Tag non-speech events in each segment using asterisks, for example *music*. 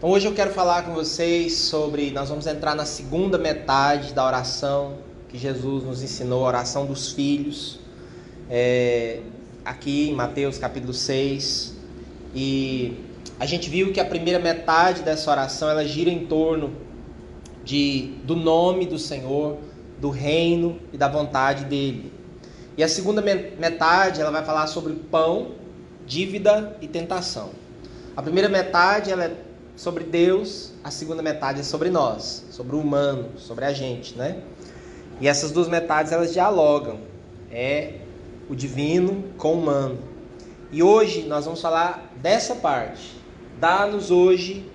Então hoje eu quero falar com vocês sobre. Nós vamos entrar na segunda metade da oração que Jesus nos ensinou, a oração dos filhos, é, aqui em Mateus capítulo 6. E a gente viu que a primeira metade dessa oração ela gira em torno de, do nome do Senhor, do reino e da vontade dele. E a segunda metade ela vai falar sobre pão, dívida e tentação. A primeira metade ela é sobre Deus, a segunda metade é sobre nós, sobre o humano, sobre a gente, né? E essas duas metades elas dialogam. É o divino com o humano. E hoje nós vamos falar dessa parte. Dá-nos hoje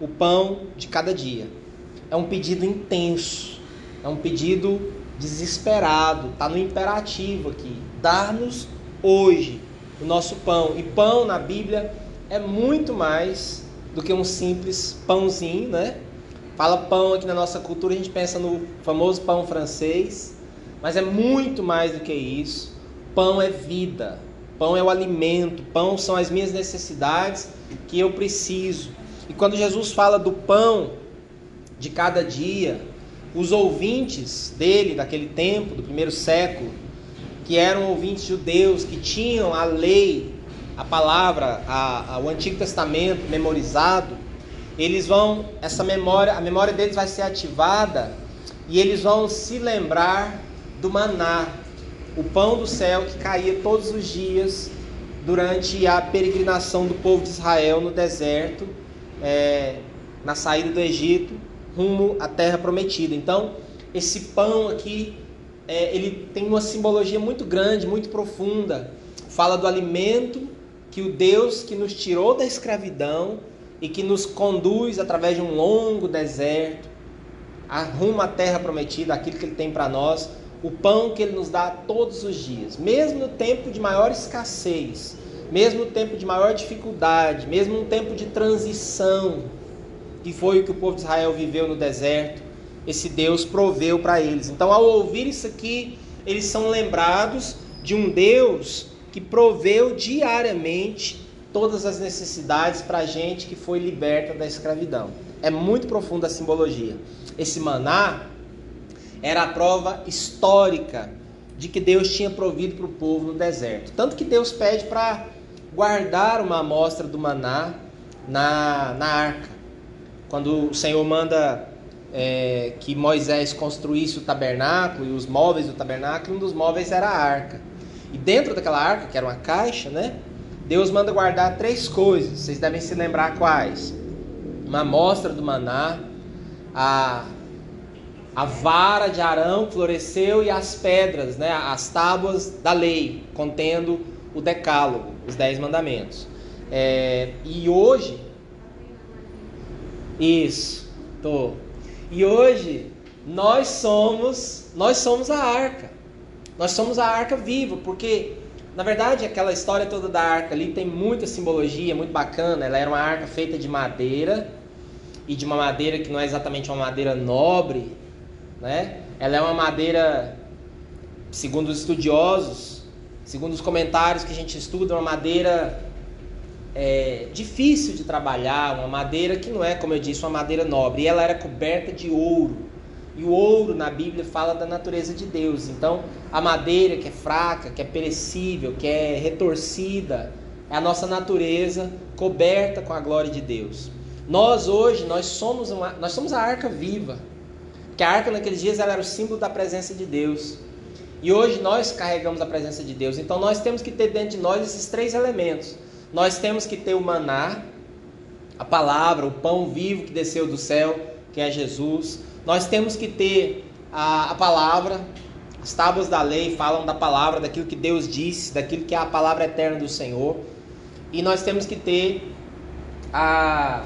o pão de cada dia. É um pedido intenso, é um pedido desesperado, está no imperativo aqui. Dar-nos hoje o nosso pão. E pão na Bíblia é muito mais do que um simples pãozinho, né? Fala pão aqui na nossa cultura, a gente pensa no famoso pão francês, mas é muito mais do que isso. Pão é vida, pão é o alimento, pão são as minhas necessidades que eu preciso. E quando Jesus fala do pão de cada dia, os ouvintes dele daquele tempo, do primeiro século, que eram ouvintes judeus, que tinham a lei a palavra, a, a, o Antigo Testamento memorizado, eles vão, essa memória, a memória deles vai ser ativada e eles vão se lembrar do maná, o pão do céu que caía todos os dias durante a peregrinação do povo de Israel no deserto, é, na saída do Egito, rumo à terra prometida. Então, esse pão aqui, é, ele tem uma simbologia muito grande, muito profunda. Fala do alimento que o Deus que nos tirou da escravidão e que nos conduz através de um longo deserto, rumo à terra prometida, aquilo que Ele tem para nós, o pão que Ele nos dá todos os dias, mesmo no tempo de maior escassez, mesmo no tempo de maior dificuldade, mesmo no tempo de transição, que foi o que o povo de Israel viveu no deserto, esse Deus proveu para eles. Então, ao ouvir isso aqui, eles são lembrados de um Deus que proveu diariamente todas as necessidades para a gente que foi liberta da escravidão. É muito profunda a simbologia. Esse maná era a prova histórica de que Deus tinha provido para o povo no deserto. Tanto que Deus pede para guardar uma amostra do maná na, na arca. Quando o Senhor manda é, que Moisés construísse o tabernáculo e os móveis do tabernáculo, um dos móveis era a arca. E dentro daquela arca, que era uma caixa, né? Deus manda guardar três coisas. Vocês devem se lembrar quais? Uma amostra do maná, a, a vara de Arão floresceu e as pedras, né? As tábuas da lei, contendo o decálogo, os dez mandamentos. É, e hoje, isso, tô. E hoje nós somos, nós somos a arca. Nós somos a arca viva, porque na verdade aquela história toda da arca ali tem muita simbologia, muito bacana. Ela era uma arca feita de madeira e de uma madeira que não é exatamente uma madeira nobre, né? Ela é uma madeira, segundo os estudiosos, segundo os comentários que a gente estuda, uma madeira é, difícil de trabalhar, uma madeira que não é, como eu disse, uma madeira nobre. E ela era coberta de ouro. E o ouro na Bíblia fala da natureza de Deus. Então, a madeira que é fraca, que é perecível, que é retorcida, é a nossa natureza coberta com a glória de Deus. Nós hoje, nós somos, uma, nós somos a arca viva. Que a arca naqueles dias era o símbolo da presença de Deus. E hoje nós carregamos a presença de Deus. Então nós temos que ter dentro de nós esses três elementos. Nós temos que ter o maná, a palavra, o pão vivo que desceu do céu, que é Jesus. Nós temos que ter a, a palavra, as tábuas da lei falam da palavra, daquilo que Deus disse, daquilo que é a palavra eterna do Senhor. E nós temos que ter a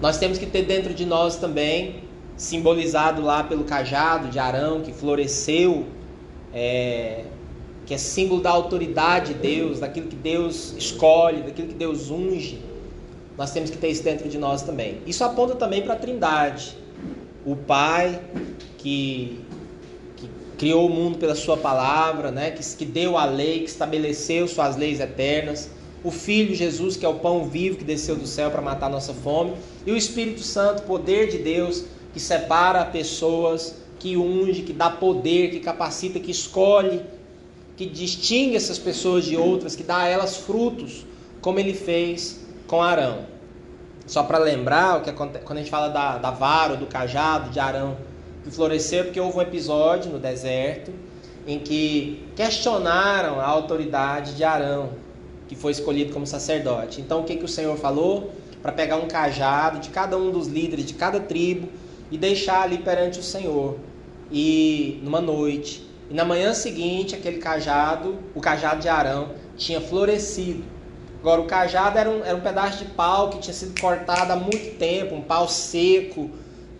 nós temos que ter dentro de nós também, simbolizado lá pelo cajado de Arão que floresceu, é, que é símbolo da autoridade de Deus, daquilo que Deus escolhe, daquilo que Deus unge. Nós temos que ter isso dentro de nós também. Isso aponta também para a Trindade o Pai que, que criou o mundo pela Sua palavra, né? que, que deu a lei, que estabeleceu suas leis eternas, o Filho Jesus, que é o pão vivo que desceu do céu para matar nossa fome, e o Espírito Santo, poder de Deus, que separa pessoas, que unge, que dá poder, que capacita, que escolhe, que distingue essas pessoas de outras, que dá a elas frutos, como ele fez com Arão. Só para lembrar, o que acontece, quando a gente fala da, da vara, do cajado de Arão, que floresceu, porque houve um episódio no deserto em que questionaram a autoridade de Arão, que foi escolhido como sacerdote. Então o que, que o Senhor falou? Para pegar um cajado de cada um dos líderes de cada tribo e deixar ali perante o Senhor. E numa noite. E na manhã seguinte, aquele cajado, o cajado de Arão, tinha florescido. Agora, o cajado era um, era um pedaço de pau que tinha sido cortado há muito tempo, um pau seco,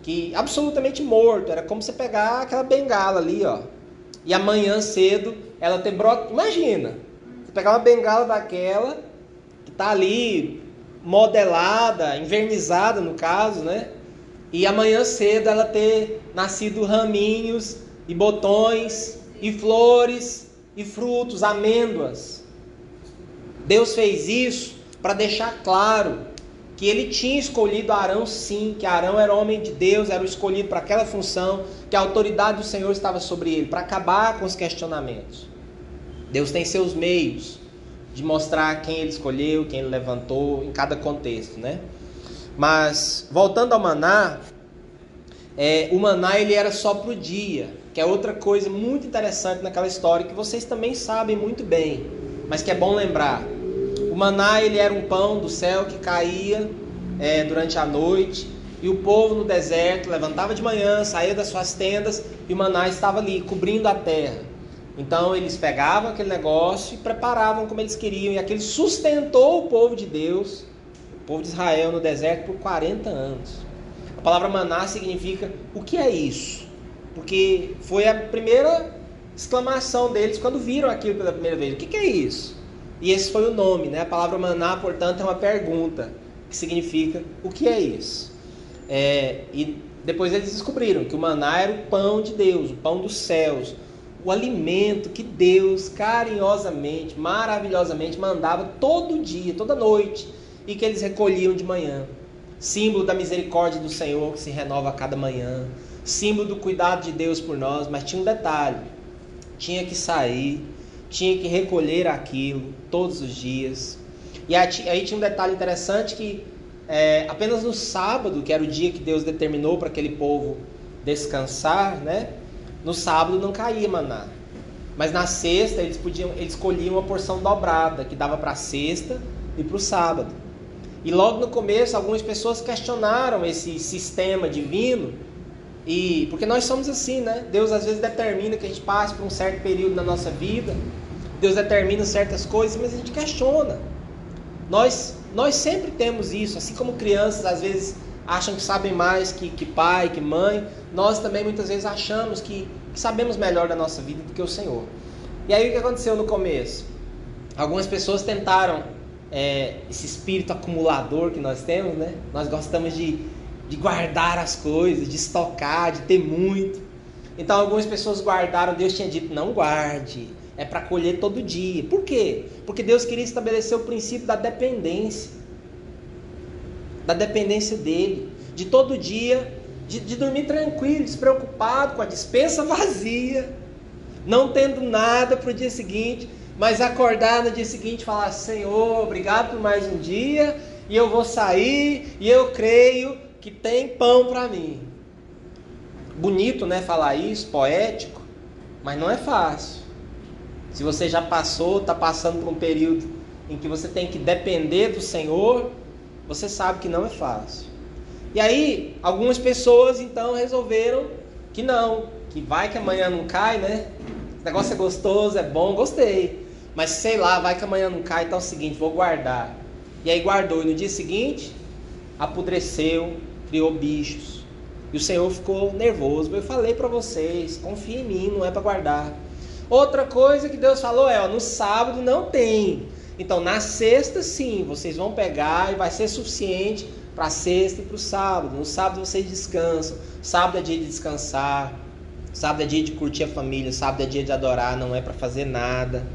que absolutamente morto. Era como você pegar aquela bengala ali, ó. E amanhã cedo ela ter broto. Imagina, pegar uma bengala daquela, que está ali modelada, envernizada no caso, né? E amanhã cedo ela ter nascido raminhos e botões e flores e frutos, amêndoas. Deus fez isso para deixar claro que ele tinha escolhido Arão sim, que Arão era homem de Deus, era o escolhido para aquela função, que a autoridade do Senhor estava sobre ele, para acabar com os questionamentos. Deus tem seus meios de mostrar quem ele escolheu, quem ele levantou em cada contexto, né? Mas voltando ao maná, é, o maná ele era só para o dia, que é outra coisa muito interessante naquela história que vocês também sabem muito bem, mas que é bom lembrar. Maná ele era um pão do céu que caía é, durante a noite e o povo no deserto levantava de manhã, saía das suas tendas e o maná estava ali cobrindo a terra. Então eles pegavam aquele negócio e preparavam como eles queriam, e aquele sustentou o povo de Deus, o povo de Israel no deserto por 40 anos. A palavra maná significa o que é isso? Porque foi a primeira exclamação deles quando viram aquilo pela primeira vez. O que, que é isso? E esse foi o nome, né? A palavra maná, portanto, é uma pergunta que significa o que é isso? É, e depois eles descobriram que o maná era o pão de Deus, o pão dos céus, o alimento que Deus carinhosamente, maravilhosamente mandava todo dia, toda noite, e que eles recolhiam de manhã. Símbolo da misericórdia do Senhor que se renova a cada manhã, símbolo do cuidado de Deus por nós, mas tinha um detalhe: tinha que sair, tinha que recolher aquilo todos os dias. E aí tinha um detalhe interessante que é, apenas no sábado, que era o dia que Deus determinou para aquele povo descansar, né? No sábado não caía maná. Mas na sexta eles podiam, eles escolhiam uma porção dobrada, que dava para a sexta e para o sábado. E logo no começo algumas pessoas questionaram esse sistema divino. E porque nós somos assim, né? Deus às vezes determina que a gente passe por um certo período na nossa vida. Deus determina certas coisas, mas a gente questiona. Nós nós sempre temos isso, assim como crianças às vezes acham que sabem mais que, que pai, que mãe, nós também muitas vezes achamos que, que sabemos melhor da nossa vida do que o Senhor. E aí o que aconteceu no começo? Algumas pessoas tentaram é, esse espírito acumulador que nós temos, né? Nós gostamos de, de guardar as coisas, de estocar, de ter muito. Então algumas pessoas guardaram, Deus tinha dito, não guarde, é para colher todo dia. Por quê? Porque Deus queria estabelecer o princípio da dependência da dependência dele, de todo dia, de, de dormir tranquilo, despreocupado, com a dispensa *laughs* vazia, não tendo nada para o dia seguinte, mas acordar no dia seguinte e falar: Senhor, obrigado por mais um dia, e eu vou sair, e eu creio que tem pão para mim. Bonito, né? Falar isso, poético, mas não é fácil. Se você já passou, está passando por um período em que você tem que depender do Senhor, você sabe que não é fácil. E aí, algumas pessoas então resolveram que não, que vai que amanhã não cai, né? Esse negócio é gostoso, é bom, gostei. Mas sei lá, vai que amanhã não cai, então é o seguinte, vou guardar. E aí guardou, e no dia seguinte, apodreceu, criou bichos. E o Senhor ficou nervoso. Eu falei para vocês, confia em mim, não é para guardar. Outra coisa que Deus falou é, ó, no sábado não tem. Então, na sexta, sim, vocês vão pegar e vai ser suficiente para sexta e para o sábado. No sábado vocês descansam. Sábado é dia de descansar. Sábado é dia de curtir a família. Sábado é dia de adorar. Não é para fazer nada.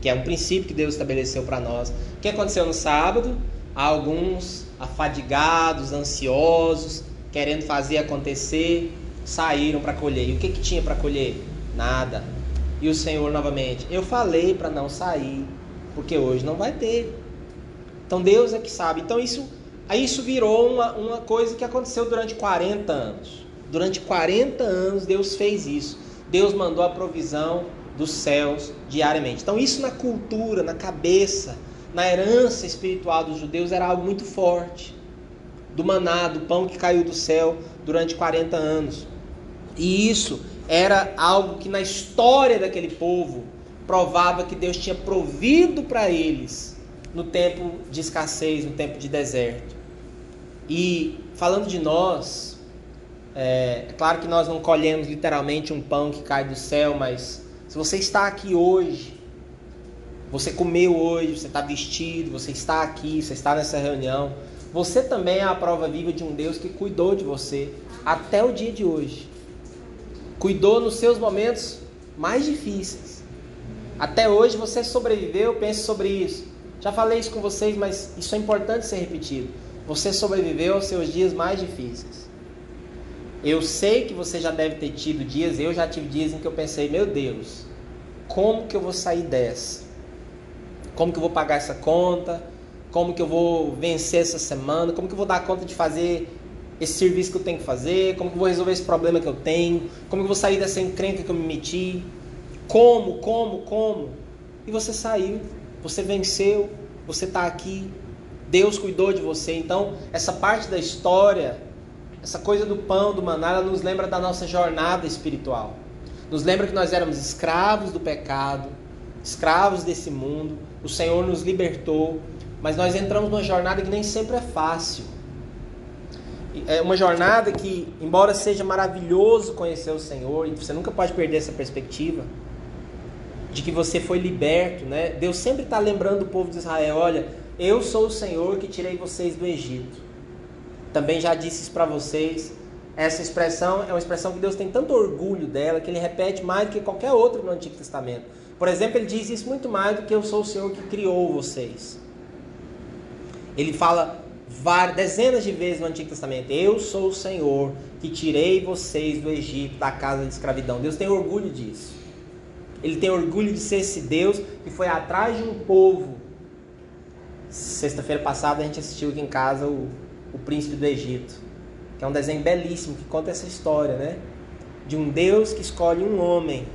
que é um princípio que Deus estabeleceu para nós. O que aconteceu no sábado? Alguns afadigados, ansiosos, querendo fazer acontecer, saíram para colher. E o que, que tinha para colher? Nada. E o Senhor novamente, eu falei para não sair, porque hoje não vai ter. Então Deus é que sabe. Então isso, aí isso virou uma, uma coisa que aconteceu durante 40 anos. Durante 40 anos Deus fez isso. Deus mandou a provisão dos céus diariamente. Então isso na cultura, na cabeça, na herança espiritual dos judeus era algo muito forte. Do maná, do pão que caiu do céu durante 40 anos. E isso era algo que na história daquele povo provava que Deus tinha provido para eles no tempo de escassez, no tempo de deserto. E falando de nós, é, é, claro que nós não colhemos literalmente um pão que cai do céu, mas se você está aqui hoje, você comeu hoje, você está vestido, você está aqui, você está nessa reunião, você também é a prova viva de um Deus que cuidou de você até o dia de hoje cuidou nos seus momentos mais difíceis. Até hoje você sobreviveu, pense sobre isso. Já falei isso com vocês, mas isso é importante ser repetido. Você sobreviveu aos seus dias mais difíceis. Eu sei que você já deve ter tido dias, eu já tive dias em que eu pensei, meu Deus, como que eu vou sair dessa? Como que eu vou pagar essa conta? Como que eu vou vencer essa semana? Como que eu vou dar conta de fazer esse serviço que eu tenho que fazer, como que eu vou resolver esse problema que eu tenho, como que eu vou sair dessa encrenca que eu me meti, como, como, como. E você saiu, você venceu, você está aqui, Deus cuidou de você. Então, essa parte da história, essa coisa do pão, do maná, ela nos lembra da nossa jornada espiritual. Nos lembra que nós éramos escravos do pecado, escravos desse mundo. O Senhor nos libertou, mas nós entramos numa jornada que nem sempre é fácil é uma jornada que, embora seja maravilhoso conhecer o Senhor, e você nunca pode perder essa perspectiva de que você foi liberto, né? Deus sempre está lembrando o povo de Israel: olha, eu sou o Senhor que tirei vocês do Egito. Também já disse isso para vocês. Essa expressão é uma expressão que Deus tem tanto orgulho dela que ele repete mais do que qualquer outra no Antigo Testamento. Por exemplo, ele diz isso muito mais do que eu sou o Senhor que criou vocês. Ele fala várias, dezenas de vezes no Antigo Testamento. Eu sou o Senhor que tirei vocês do Egito, da casa de escravidão. Deus tem orgulho disso. Ele tem orgulho de ser esse Deus que foi atrás de um povo. Sexta-feira passada a gente assistiu aqui em casa o, o Príncipe do Egito, que é um desenho belíssimo que conta essa história, né? De um Deus que escolhe um homem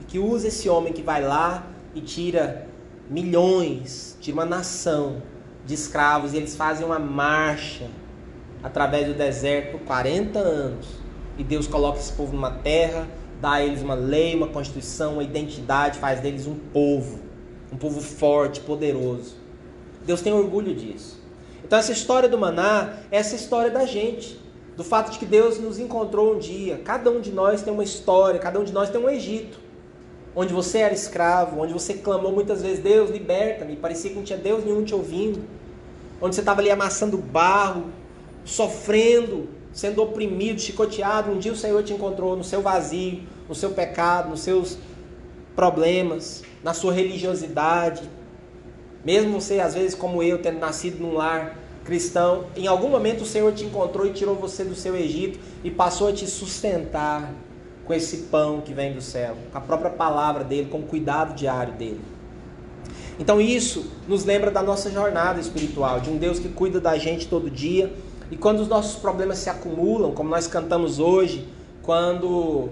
e que usa esse homem que vai lá e tira milhões, tira uma nação de escravos e eles fazem uma marcha através do deserto por 40 anos. E Deus coloca esse povo numa terra, dá a eles uma lei, uma constituição, uma identidade, faz deles um povo, um povo forte, poderoso. Deus tem orgulho disso. Então essa história do maná é essa história da gente, do fato de que Deus nos encontrou um dia. Cada um de nós tem uma história, cada um de nós tem um Egito onde você era escravo, onde você clamou muitas vezes, Deus, liberta-me, parecia que não tinha Deus nenhum te ouvindo, onde você estava ali amassando barro, sofrendo, sendo oprimido, chicoteado, um dia o Senhor te encontrou no seu vazio, no seu pecado, nos seus problemas, na sua religiosidade, mesmo você, às vezes, como eu, tendo nascido num lar cristão, em algum momento o Senhor te encontrou e tirou você do seu Egito e passou a te sustentar, com esse pão que vem do céu, com a própria palavra dele, com o cuidado diário dele. Então isso nos lembra da nossa jornada espiritual, de um Deus que cuida da gente todo dia. E quando os nossos problemas se acumulam, como nós cantamos hoje, quando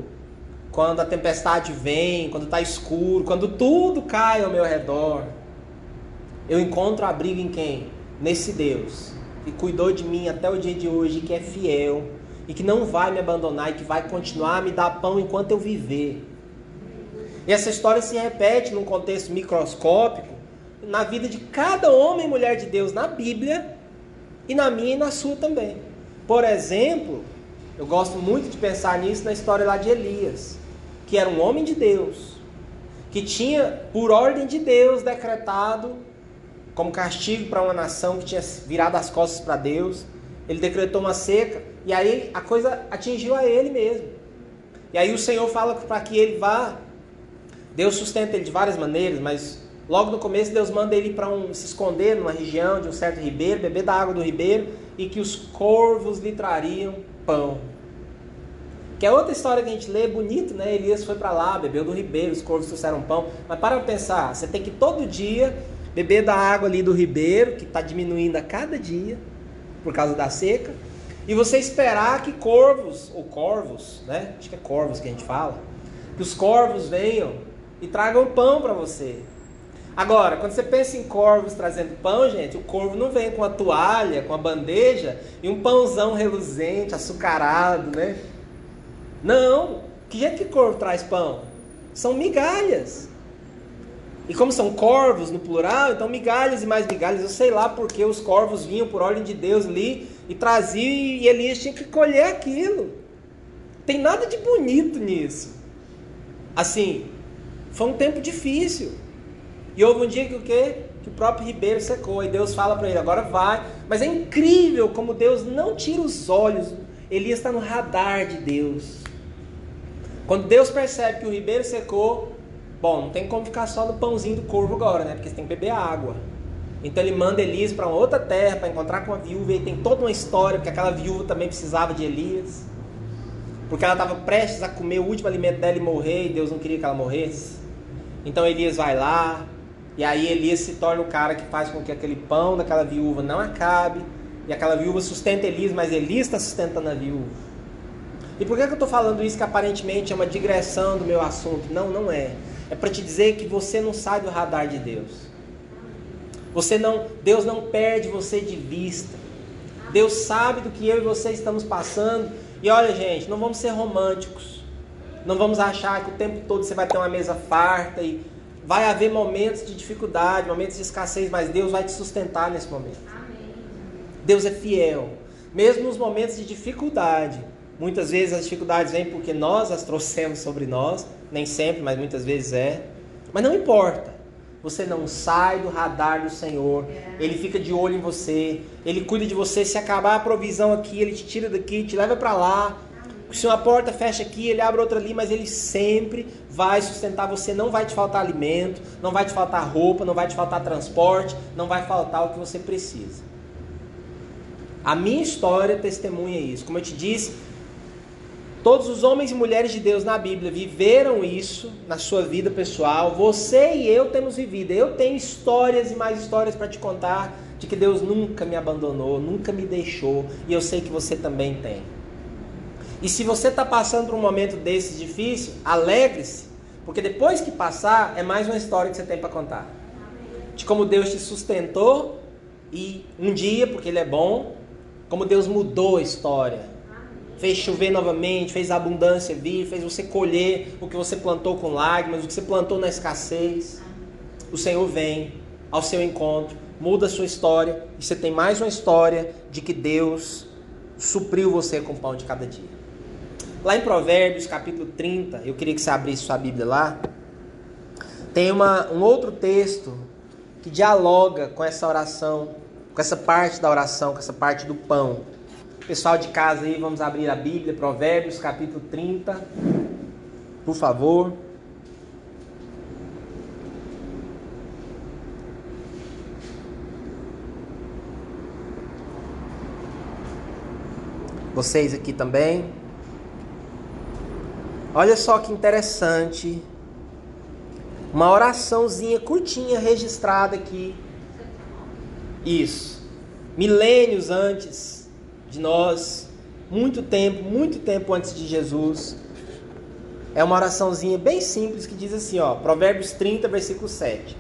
quando a tempestade vem, quando está escuro, quando tudo cai ao meu redor, eu encontro abrigo em quem? Nesse Deus que cuidou de mim até o dia de hoje, que é fiel, e que não vai me abandonar e que vai continuar a me dar pão enquanto eu viver. E essa história se repete num contexto microscópico na vida de cada homem e mulher de Deus na Bíblia e na minha e na sua também. Por exemplo, eu gosto muito de pensar nisso na história lá de Elias, que era um homem de Deus, que tinha, por ordem de Deus, decretado como castigo para uma nação que tinha virado as costas para Deus, ele decretou uma seca e aí a coisa atingiu a ele mesmo. E aí o Senhor fala para que ele vá. Deus sustenta ele de várias maneiras, mas Logo no começo, Deus manda ele para um, se esconder numa região de um certo ribeiro, beber da água do ribeiro e que os corvos lhe trariam pão. Que é outra história que a gente lê, bonito, né? Elias foi para lá, bebeu do ribeiro, os corvos trouxeram pão. Mas para pensar, você tem que todo dia beber da água ali do ribeiro, que está diminuindo a cada dia por causa da seca, e você esperar que corvos, ou corvos, né? Acho que é corvos que a gente fala, que os corvos venham e tragam pão para você. Agora, quando você pensa em corvos trazendo pão, gente, o corvo não vem com a toalha, com a bandeja e um pãozão reluzente, açucarado, né? Não. Que jeito que corvo traz pão? São migalhas. E como são corvos no plural, então migalhas e mais migalhas. Eu sei lá porque os corvos vinham por ordem de Deus ali e traziam e Elias tinha que colher aquilo. Tem nada de bonito nisso. Assim, foi um tempo difícil. E houve um dia que o quê? Que o próprio ribeiro secou. E Deus fala para ele, agora vai. Mas é incrível como Deus não tira os olhos. Elias está no radar de Deus. Quando Deus percebe que o ribeiro secou, bom, não tem como ficar só no pãozinho do corvo agora, né? Porque você tem que beber água. Então ele manda Elias para outra terra para encontrar com a viúva e tem toda uma história, porque aquela viúva também precisava de Elias. Porque ela estava prestes a comer o último alimento dela e morrer, e Deus não queria que ela morresse. Então Elias vai lá, e aí Elias se torna o cara que faz com que aquele pão daquela viúva não acabe, e aquela viúva sustenta Elias, mas Elias está sustentando a viúva. E por que, que eu estou falando isso que aparentemente é uma digressão do meu assunto? Não, não é. É para te dizer que você não sai do radar de Deus. Você não, Deus não perde você de vista. Deus sabe do que eu e você estamos passando. E olha, gente, não vamos ser românticos. Não vamos achar que o tempo todo você vai ter uma mesa farta e vai haver momentos de dificuldade, momentos de escassez, mas Deus vai te sustentar nesse momento. Deus é fiel. Mesmo nos momentos de dificuldade, Muitas vezes as dificuldades vêm porque nós as *laughs* trouxemos sobre nós, nem sempre, mas muitas vezes é. Mas não importa. Você não sai do radar do Senhor. Ele fica de olho em você. Ele cuida de você. Se acabar a provisão aqui, ele te tira daqui, te leva para lá. Se uma porta fecha aqui, ele abre outra ali, mas ele sempre vai sustentar você. Não vai te faltar alimento, não vai te faltar roupa, não vai te faltar transporte, não vai faltar o que você precisa. A minha história testemunha isso. Como eu te disse, Todos os homens e mulheres de Deus na Bíblia viveram isso na sua vida pessoal. Você e eu temos vivido. Eu tenho histórias e mais histórias para te contar de que Deus nunca me abandonou, nunca me deixou. E eu sei que você também tem. E se você está passando por um momento desse difícil, alegre-se, porque depois que passar, é mais uma história que você tem para contar. De como Deus te sustentou e um dia, porque Ele é bom, como Deus mudou a história fez chover novamente, fez a abundância vir, fez você colher o que você plantou com lágrimas, o que você plantou na escassez. O Senhor vem ao seu encontro, muda a sua história e você tem mais uma história de que Deus supriu você com o pão de cada dia. Lá em Provérbios, capítulo 30, eu queria que você abrisse sua Bíblia lá. Tem uma, um outro texto que dialoga com essa oração, com essa parte da oração, com essa parte do pão. Pessoal de casa aí, vamos abrir a Bíblia, Provérbios capítulo 30, por favor. Vocês aqui também. Olha só que interessante. Uma oraçãozinha curtinha registrada aqui. Isso. Milênios antes de nós, muito tempo, muito tempo antes de Jesus. É uma oraçãozinha bem simples que diz assim, ó, Provérbios 30, versículo 7.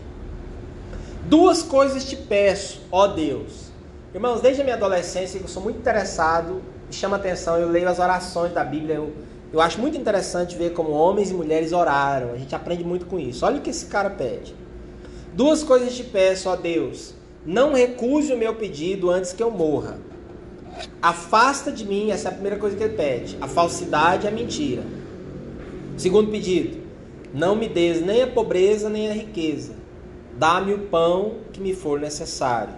Duas coisas te peço, ó Deus. Irmãos, desde a minha adolescência eu sou muito interessado, me chama atenção, eu leio as orações da Bíblia, eu, eu acho muito interessante ver como homens e mulheres oraram. A gente aprende muito com isso. Olha o que esse cara pede. Duas coisas te peço, ó Deus. Não recuse o meu pedido antes que eu morra. Afasta de mim, essa é a primeira coisa que ele pede, a falsidade e a mentira. Segundo pedido, não me des nem a pobreza nem a riqueza. Dá-me o pão que me for necessário.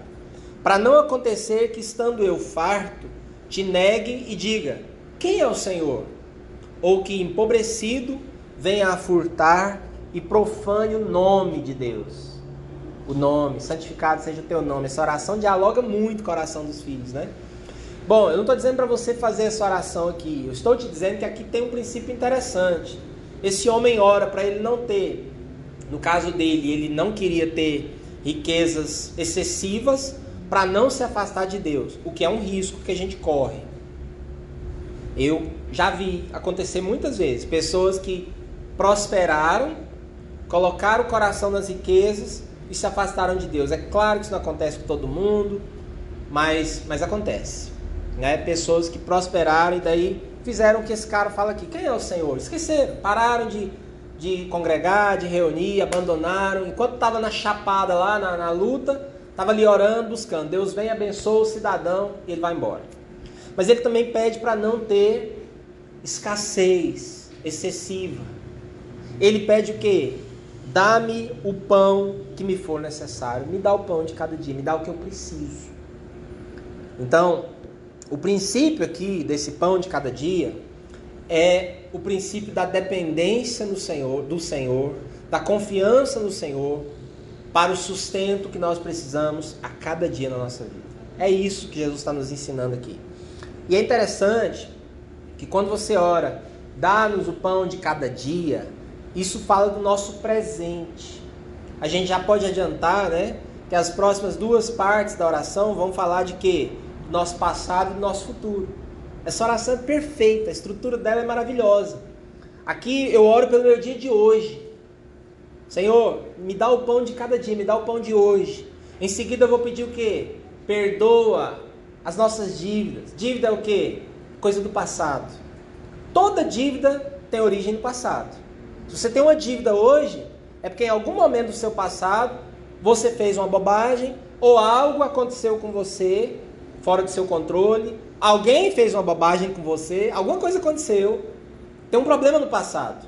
Para não acontecer que, estando eu farto, te negue e diga: Quem é o Senhor? Ou que, empobrecido, venha a furtar e profane o nome de Deus. o nome, santificado seja o teu nome. Essa oração dialoga muito com a oração dos filhos, né? Bom, eu não estou dizendo para você fazer essa oração aqui. Eu estou te dizendo que aqui tem um princípio interessante. Esse homem ora para ele não ter, no caso dele, ele não queria ter riquezas excessivas para não se afastar de Deus, o que é um risco que a gente corre. Eu já vi acontecer muitas vezes pessoas que prosperaram, colocaram o coração nas riquezas e se afastaram de Deus. É claro que isso não acontece com todo mundo, mas, mas acontece. Né? Pessoas que prosperaram e daí fizeram o que esse cara fala aqui. Quem é o Senhor? Esqueceram, pararam de, de congregar, de reunir, abandonaram. Enquanto estava na chapada lá, na, na luta, estava ali orando, buscando. Deus vem, abençoa o cidadão e ele vai embora. Mas ele também pede para não ter escassez excessiva. Ele pede o quê? Dá-me o pão que me for necessário. Me dá o pão de cada dia, me dá o que eu preciso. Então, o princípio aqui desse pão de cada dia é o princípio da dependência no Senhor, do Senhor, da confiança no Senhor para o sustento que nós precisamos a cada dia na nossa vida. É isso que Jesus está nos ensinando aqui. E é interessante que quando você ora, dá-nos o pão de cada dia, isso fala do nosso presente. A gente já pode adiantar, né, que as próximas duas partes da oração vão falar de quê? Nosso passado e nosso futuro. Essa oração é perfeita, a estrutura dela é maravilhosa. Aqui eu oro pelo meu dia de hoje. Senhor, me dá o pão de cada dia, me dá o pão de hoje. Em seguida eu vou pedir o quê? Perdoa as nossas dívidas. Dívida é o quê? Coisa do passado. Toda dívida tem origem no passado. Se você tem uma dívida hoje, é porque em algum momento do seu passado você fez uma bobagem ou algo aconteceu com você fora do seu controle, alguém fez uma bobagem com você, alguma coisa aconteceu, tem um problema no passado.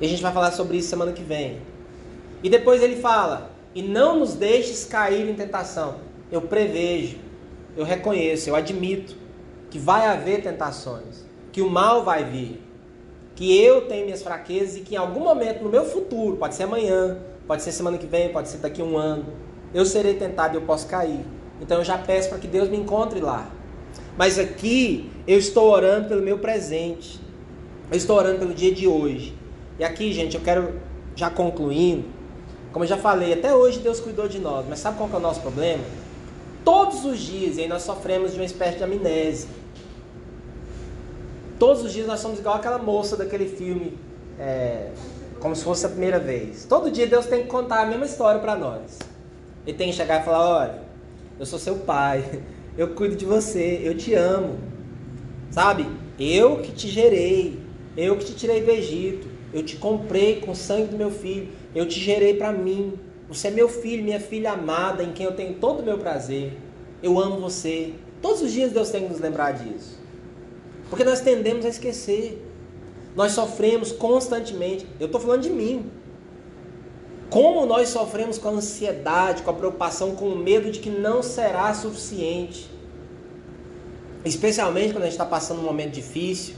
E a gente vai falar sobre isso semana que vem. E depois ele fala: "E não nos deixes cair em tentação". Eu prevejo eu reconheço, eu admito que vai haver tentações, que o mal vai vir, que eu tenho minhas fraquezas e que em algum momento no meu futuro, pode ser amanhã, pode ser semana que vem, pode ser daqui a um ano, eu serei tentado e eu posso cair. Então eu já peço para que Deus me encontre lá. Mas aqui eu estou orando pelo meu presente. Eu estou orando pelo dia de hoje. E aqui, gente, eu quero já concluindo. Como eu já falei, até hoje Deus cuidou de nós. Mas sabe qual é o nosso problema? todos os dias, aí nós sofremos de uma espécie de amnésia. Todos os dias nós somos igual aquela moça daquele filme, é, como se fosse a primeira vez. Todo dia Deus tem que contar a mesma história para nós. Ele tem que chegar e falar: olha, eu sou seu pai, eu cuido de você, eu te amo. Sabe? Eu que te gerei, eu que te tirei do Egito, eu te comprei com o sangue do meu filho, eu te gerei para mim. Você é meu filho, minha filha amada, em quem eu tenho todo o meu prazer. Eu amo você. Todos os dias Deus tem que nos lembrar disso. Porque nós tendemos a esquecer. Nós sofremos constantemente. Eu estou falando de mim. Como nós sofremos com a ansiedade, com a preocupação, com o medo de que não será suficiente. Especialmente quando a gente está passando um momento difícil.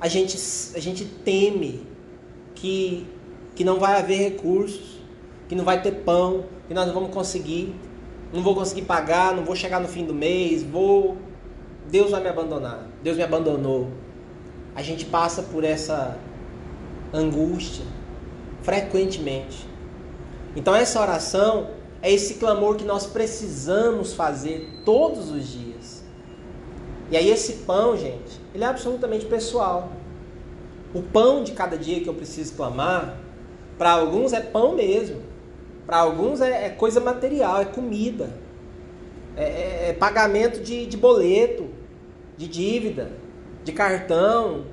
A gente, a gente teme que, que não vai haver recursos que não vai ter pão, que nós não vamos conseguir, não vou conseguir pagar, não vou chegar no fim do mês, vou. Deus vai me abandonar. Deus me abandonou. A gente passa por essa angústia frequentemente. Então essa oração é esse clamor que nós precisamos fazer todos os dias. E aí esse pão, gente, ele é absolutamente pessoal. O pão de cada dia que eu preciso clamar, para alguns é pão mesmo. Para alguns é, é, coisa material, é comida, é, é, é pagamento de, de boleto, de dívida, de cartão,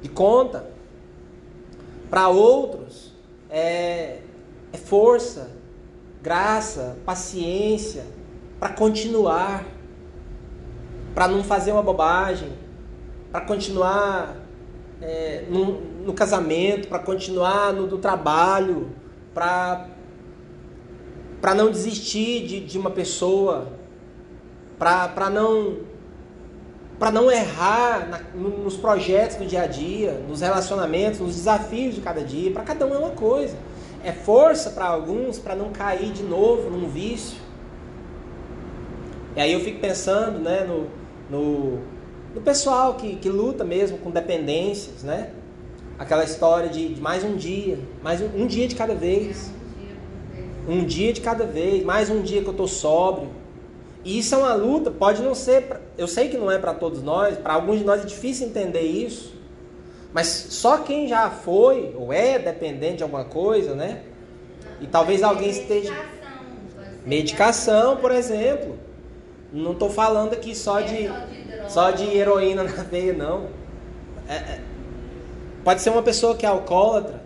de conta. Para outros é, é força, graça, paciência para continuar, para não fazer uma bobagem, para continuar é, no, no, casamento, para continuar no, trabalho, para para não desistir de, de uma pessoa, para não para não errar na, nos projetos do dia a dia, nos relacionamentos, nos desafios de cada dia. Para cada um é uma coisa. É força para alguns para não cair de novo num vício. E aí eu fico pensando né, no, no, no pessoal que, que luta mesmo com dependências, né? Aquela história de, de mais um dia, mais um, um, dia de cada vez. Um dia de cada vez, mais um dia que eu estou sóbrio. E isso é uma luta, pode não ser, eu sei que não é para todos nós, para alguns de nós é difícil entender isso. Mas só quem já foi ou é dependente de alguma coisa, né? E talvez alguém esteja. Medicação, por exemplo. Não estou falando aqui só é de, só de heroína *laughs* na veia, não. É, é, pode ser uma pessoa que é alcoólatra.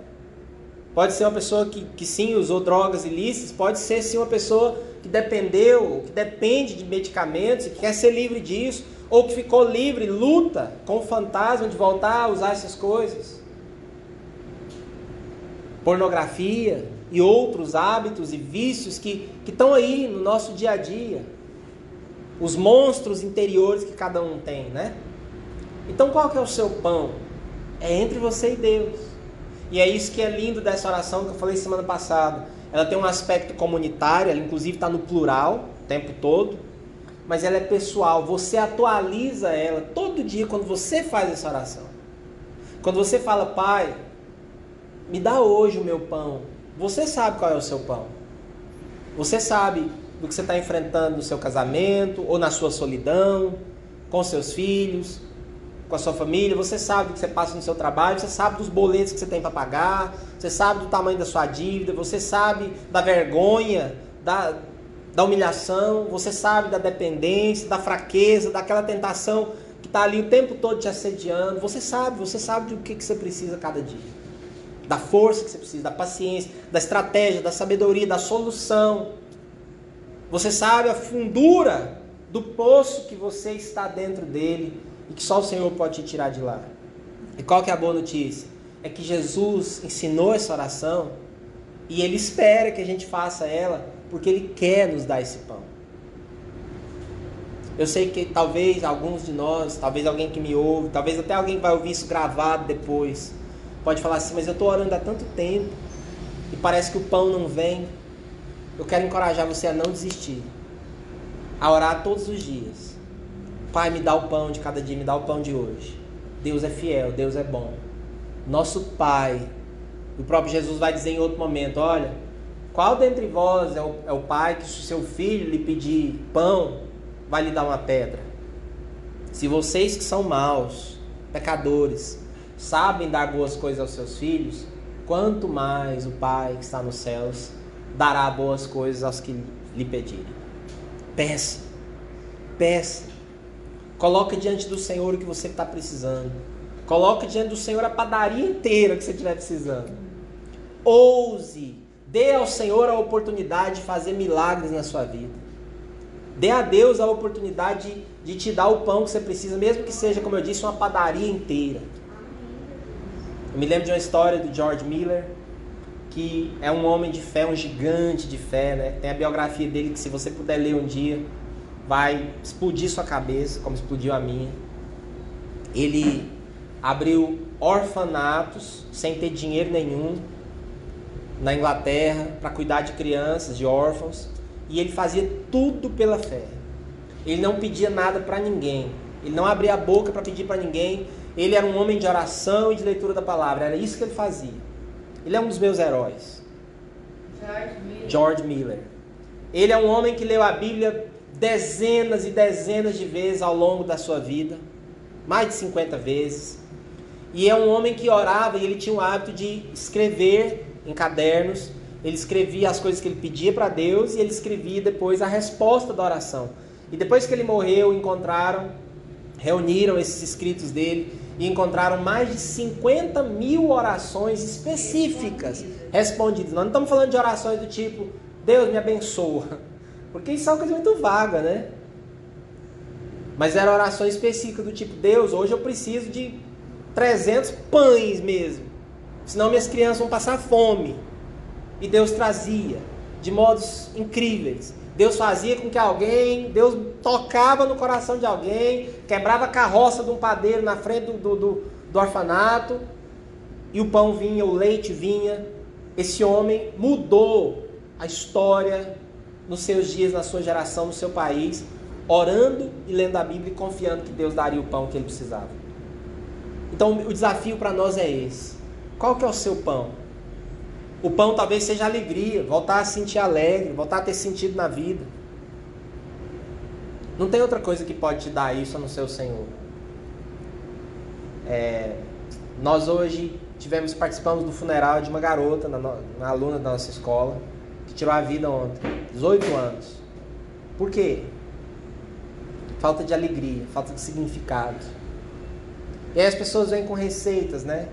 Pode ser uma pessoa que, que sim usou drogas ilícitas. Pode ser sim uma pessoa que dependeu, que depende de medicamentos e que quer ser livre disso ou que ficou livre, luta com o fantasma de voltar a usar essas coisas. Pornografia e outros hábitos e vícios que, estão aí no nosso dia a dia. Os monstros interiores que cada um tem, né? Então qual que é o seu pão? É entre você e Deus. E é isso que é lindo dessa oração que eu falei semana passada. Ela tem um aspecto comunitário, ela inclusive está no plural o tempo todo mas ela é pessoal. Você atualiza ela todo dia quando você faz essa oração. Quando você fala, Pai, me dá hoje o meu pão. Você sabe qual é o seu pão. Você sabe do que você está enfrentando no seu casamento ou na sua solidão, com seus filhos, com a sua família. Você sabe do que você passa no seu trabalho. Você sabe dos boletos que você tem para pagar. Você sabe do tamanho da sua dívida. Você sabe da vergonha, da, da humilhação, você sabe da dependência, da fraqueza, daquela tentação que está ali o tempo todo te assediando. Você sabe, você sabe do que, que você precisa cada dia. Da força que você precisa, da paciência, da estratégia, da sabedoria, da solução. Você sabe a fundura do poço que você está dentro dele e que só o Senhor pode te tirar de lá. E qual que é a boa notícia? É que Jesus ensinou essa oração e ele espera que a gente faça ela porque Ele quer nos dar esse pão. Eu sei que talvez alguns de nós, talvez alguém que me ouve, talvez até alguém que vai ouvir isso gravado depois, pode falar assim: Mas eu estou orando há tanto tempo e parece que o pão não vem. Eu quero encorajar você a não desistir, a orar todos os dias. Pai, me dá o pão de cada dia, me dá o pão de hoje. Deus é fiel, Deus é bom. Nosso Pai, o próprio Jesus vai dizer em outro momento: Olha qual dentre vós é o, é o pai que, se seu filho lhe pedir pão, vai lhe dar uma pedra? Se vocês que são maus, pecadores, sabem dar boas coisas aos seus filhos, quanto mais o Pai que está nos céus dará boas coisas aos que lhe pedirem. Peça, peça. Coloque diante do Senhor o que você está precisando. Coloque diante do Senhor a padaria inteira que você estiver precisando. Ouse Dê ao Senhor a oportunidade de fazer milagres na sua vida. Dê a Deus a oportunidade de te dar o pão que você precisa, mesmo que seja, como eu disse, uma padaria inteira. Eu me lembro de uma história do George Miller, que é um homem de fé, um gigante de fé, né? Tem a biografia dele que se você puder ler um dia, vai explodir sua cabeça, como explodiu a minha. Ele abriu orfanatos sem ter dinheiro nenhum, na Inglaterra para cuidar de crianças, de órfãos, e ele fazia tudo pela fé. Ele não pedia nada para ninguém. Ele não abria a boca para pedir para ninguém. Ele era um homem de oração e de leitura da palavra. Era isso que ele fazia. Ele é um dos meus heróis. George Miller. George Miller. Ele é um homem que leu a Bíblia dezenas e dezenas de vezes ao longo da sua vida, mais de 50 vezes. E é um homem que orava e ele tinha o hábito de escrever em cadernos, ele escrevia as coisas que ele pedia para Deus e ele escrevia depois a resposta da oração. E depois que ele morreu, encontraram, reuniram esses escritos dele e encontraram mais de 50 mil orações específicas respondidas. Nós não estamos falando de orações do tipo, Deus me abençoa, *laughs* porque isso é uma coisa muito vaga, né? Mas eram orações específicas do tipo, Deus, hoje eu preciso de 300 pães mesmo senão minhas crianças vão passar fome. E Deus trazia de modos incríveis. Deus fazia com que alguém, Deus tocava no coração de alguém, quebrava a carroça de um padeiro na frente do, do, do, do orfanato, e o pão vinha, o leite vinha. esse homem mudou a história nos seus dias, na sua geração, no seu país, orando e lendo a Bíblia e confiando que Deus daria o pão que ele precisava. Então o desafio para nós é esse. Qual que é o seu pão? O pão talvez seja alegria, voltar a sentir alegre, voltar a ter sentido na vida. Não tem outra coisa que pode te dar isso a não Senhor. É, nós hoje tivemos participamos do funeral de uma garota, uma aluna da nossa escola, que tirou a vida ontem, 18 anos. Por quê? Falta de alegria, falta de significado. E aí as pessoas vêm com receitas, né?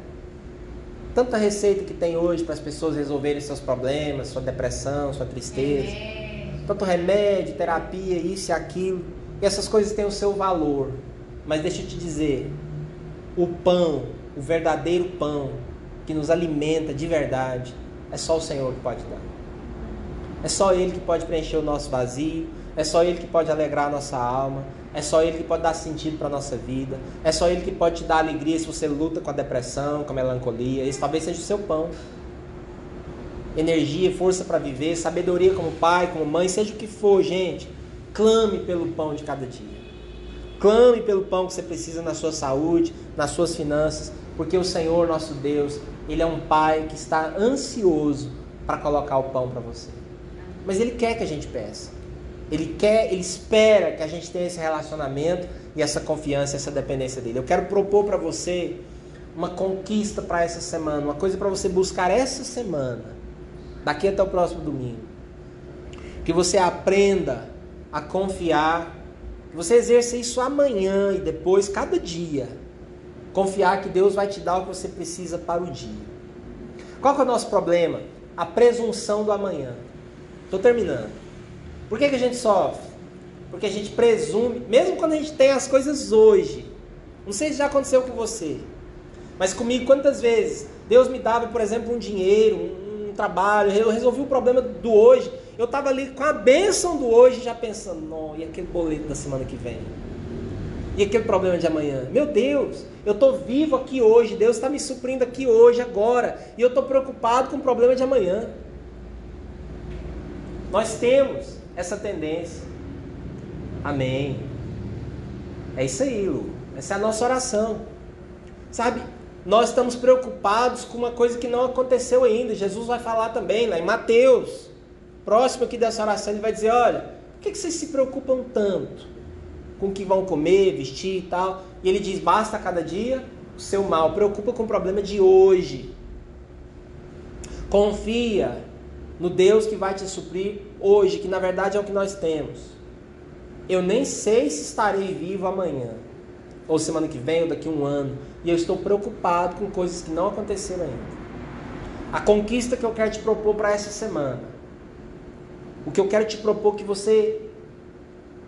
Tanta receita que tem hoje para as pessoas resolverem seus problemas, sua depressão, sua tristeza. Tanto remédio, terapia, isso e aquilo. E essas coisas têm o seu valor. Mas deixa eu te dizer, o pão, o verdadeiro pão que nos alimenta de verdade, é só o Senhor que pode dar. É só Ele que pode preencher o nosso vazio, é só Ele que pode alegrar a nossa alma, é só Ele que pode dar sentido para a nossa vida, é só Ele que pode te dar alegria se você luta com a depressão, com a melancolia. Esse talvez seja o seu pão. Energia, força para viver, sabedoria como pai, como mãe, seja o que for, gente. Clame pelo pão de cada dia. Clame pelo pão que você precisa na sua saúde, nas suas finanças, porque o Senhor, nosso Deus, Ele é um Pai que está ansioso para colocar o pão para você. Mas Ele quer que a gente peça. Ele quer, Ele espera que a gente tenha esse relacionamento e essa confiança, essa dependência dele. Eu quero propor para você uma conquista para essa semana, uma coisa para você buscar essa semana, daqui até o próximo domingo. Que você aprenda a confiar, que você exerça isso amanhã e depois, cada dia Confiar que Deus vai te dar o que você precisa para o dia. Qual é o nosso problema? A presunção do amanhã. Estou terminando. Por que, que a gente sofre? Porque a gente presume, mesmo quando a gente tem as coisas hoje. Não sei se já aconteceu com você. Mas comigo, quantas vezes Deus me dava, por exemplo, um dinheiro, um, um trabalho, eu resolvi o problema do hoje. Eu estava ali com a bênção do hoje, já pensando, não, e aquele boleto da semana que vem? E aquele problema de amanhã? Meu Deus, eu estou vivo aqui hoje, Deus está me suprindo aqui hoje, agora, e eu estou preocupado com o problema de amanhã. Nós temos essa tendência. Amém. É isso aí, Lu. Essa é a nossa oração. Sabe, nós estamos preocupados com uma coisa que não aconteceu ainda. Jesus vai falar também lá em Mateus. Próximo aqui dessa oração, ele vai dizer: olha, por que vocês se preocupam tanto? com o que vão comer, vestir e tal. E ele diz: basta cada dia o seu mal, preocupa com o problema de hoje. Confia no Deus que vai te suprir hoje, que na verdade é o que nós temos. Eu nem sei se estarei vivo amanhã, ou semana que vem, ou daqui a um ano, e eu estou preocupado com coisas que não aconteceram ainda. A conquista que eu quero te propor para essa semana, o que eu quero te propor que você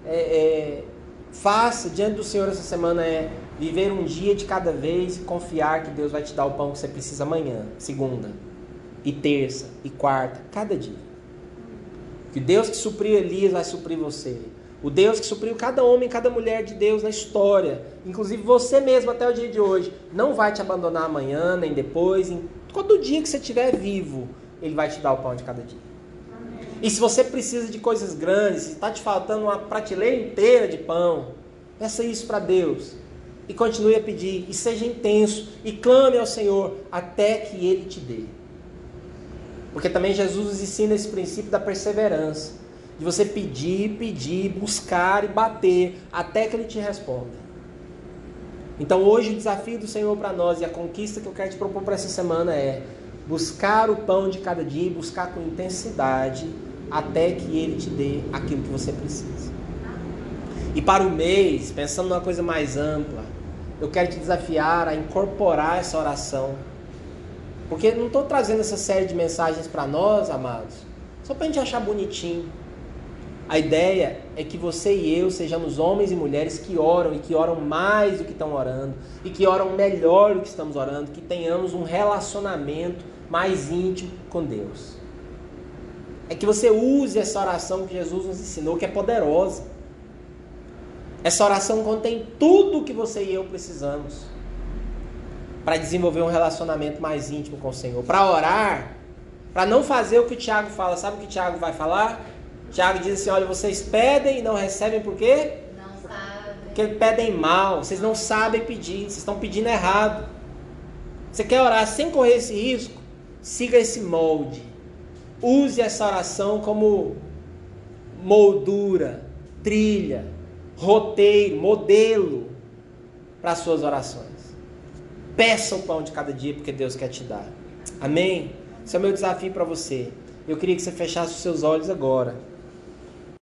é, é, faça diante do Senhor essa semana é viver um dia de cada vez e confiar que Deus vai te dar o pão que você precisa amanhã, segunda, e terça, e quarta, cada dia. Que Deus que supriu Elias vai suprir você. O Deus que supriu cada homem, cada mulher de Deus na história, inclusive você mesmo até o dia de hoje, não vai te abandonar amanhã, nem depois, em todo dia que você estiver vivo, Ele vai te dar o pão de cada dia. E se você precisa de coisas grandes, se está te faltando uma prateleira inteira de pão, peça isso para Deus. E continue a pedir. E seja intenso. E clame ao Senhor até que Ele te dê. Porque também Jesus nos ensina esse princípio da perseverança. De você pedir, pedir, buscar e bater até que Ele te responda. Então hoje o desafio do Senhor para nós e a conquista que eu quero te propor para essa semana é buscar o pão de cada dia e buscar com intensidade até que ele te dê aquilo que você precisa. E para o mês, pensando numa coisa mais ampla, eu quero te desafiar a incorporar essa oração. Porque não estou trazendo essa série de mensagens para nós, amados, só para a gente achar bonitinho. A ideia é que você e eu sejamos homens e mulheres que oram e que oram mais do que estão orando e que oram melhor do que estamos orando, que tenhamos um relacionamento mais íntimo com Deus. É que você use essa oração que Jesus nos ensinou, que é poderosa. Essa oração contém tudo o que você e eu precisamos para desenvolver um relacionamento mais íntimo com o Senhor. Para orar, para não fazer o que o Tiago fala. Sabe o que o Tiago vai falar? Tiago diz assim: olha, vocês pedem e não recebem por quê? Não sabem. Porque pedem mal, vocês não sabem pedir, vocês estão pedindo errado. Você quer orar sem correr esse risco? Siga esse molde. Use essa oração como moldura, trilha, roteiro, modelo para as suas orações. Peça o pão de cada dia porque Deus quer te dar. Amém? Esse é o meu desafio para você. Eu queria que você fechasse os seus olhos agora.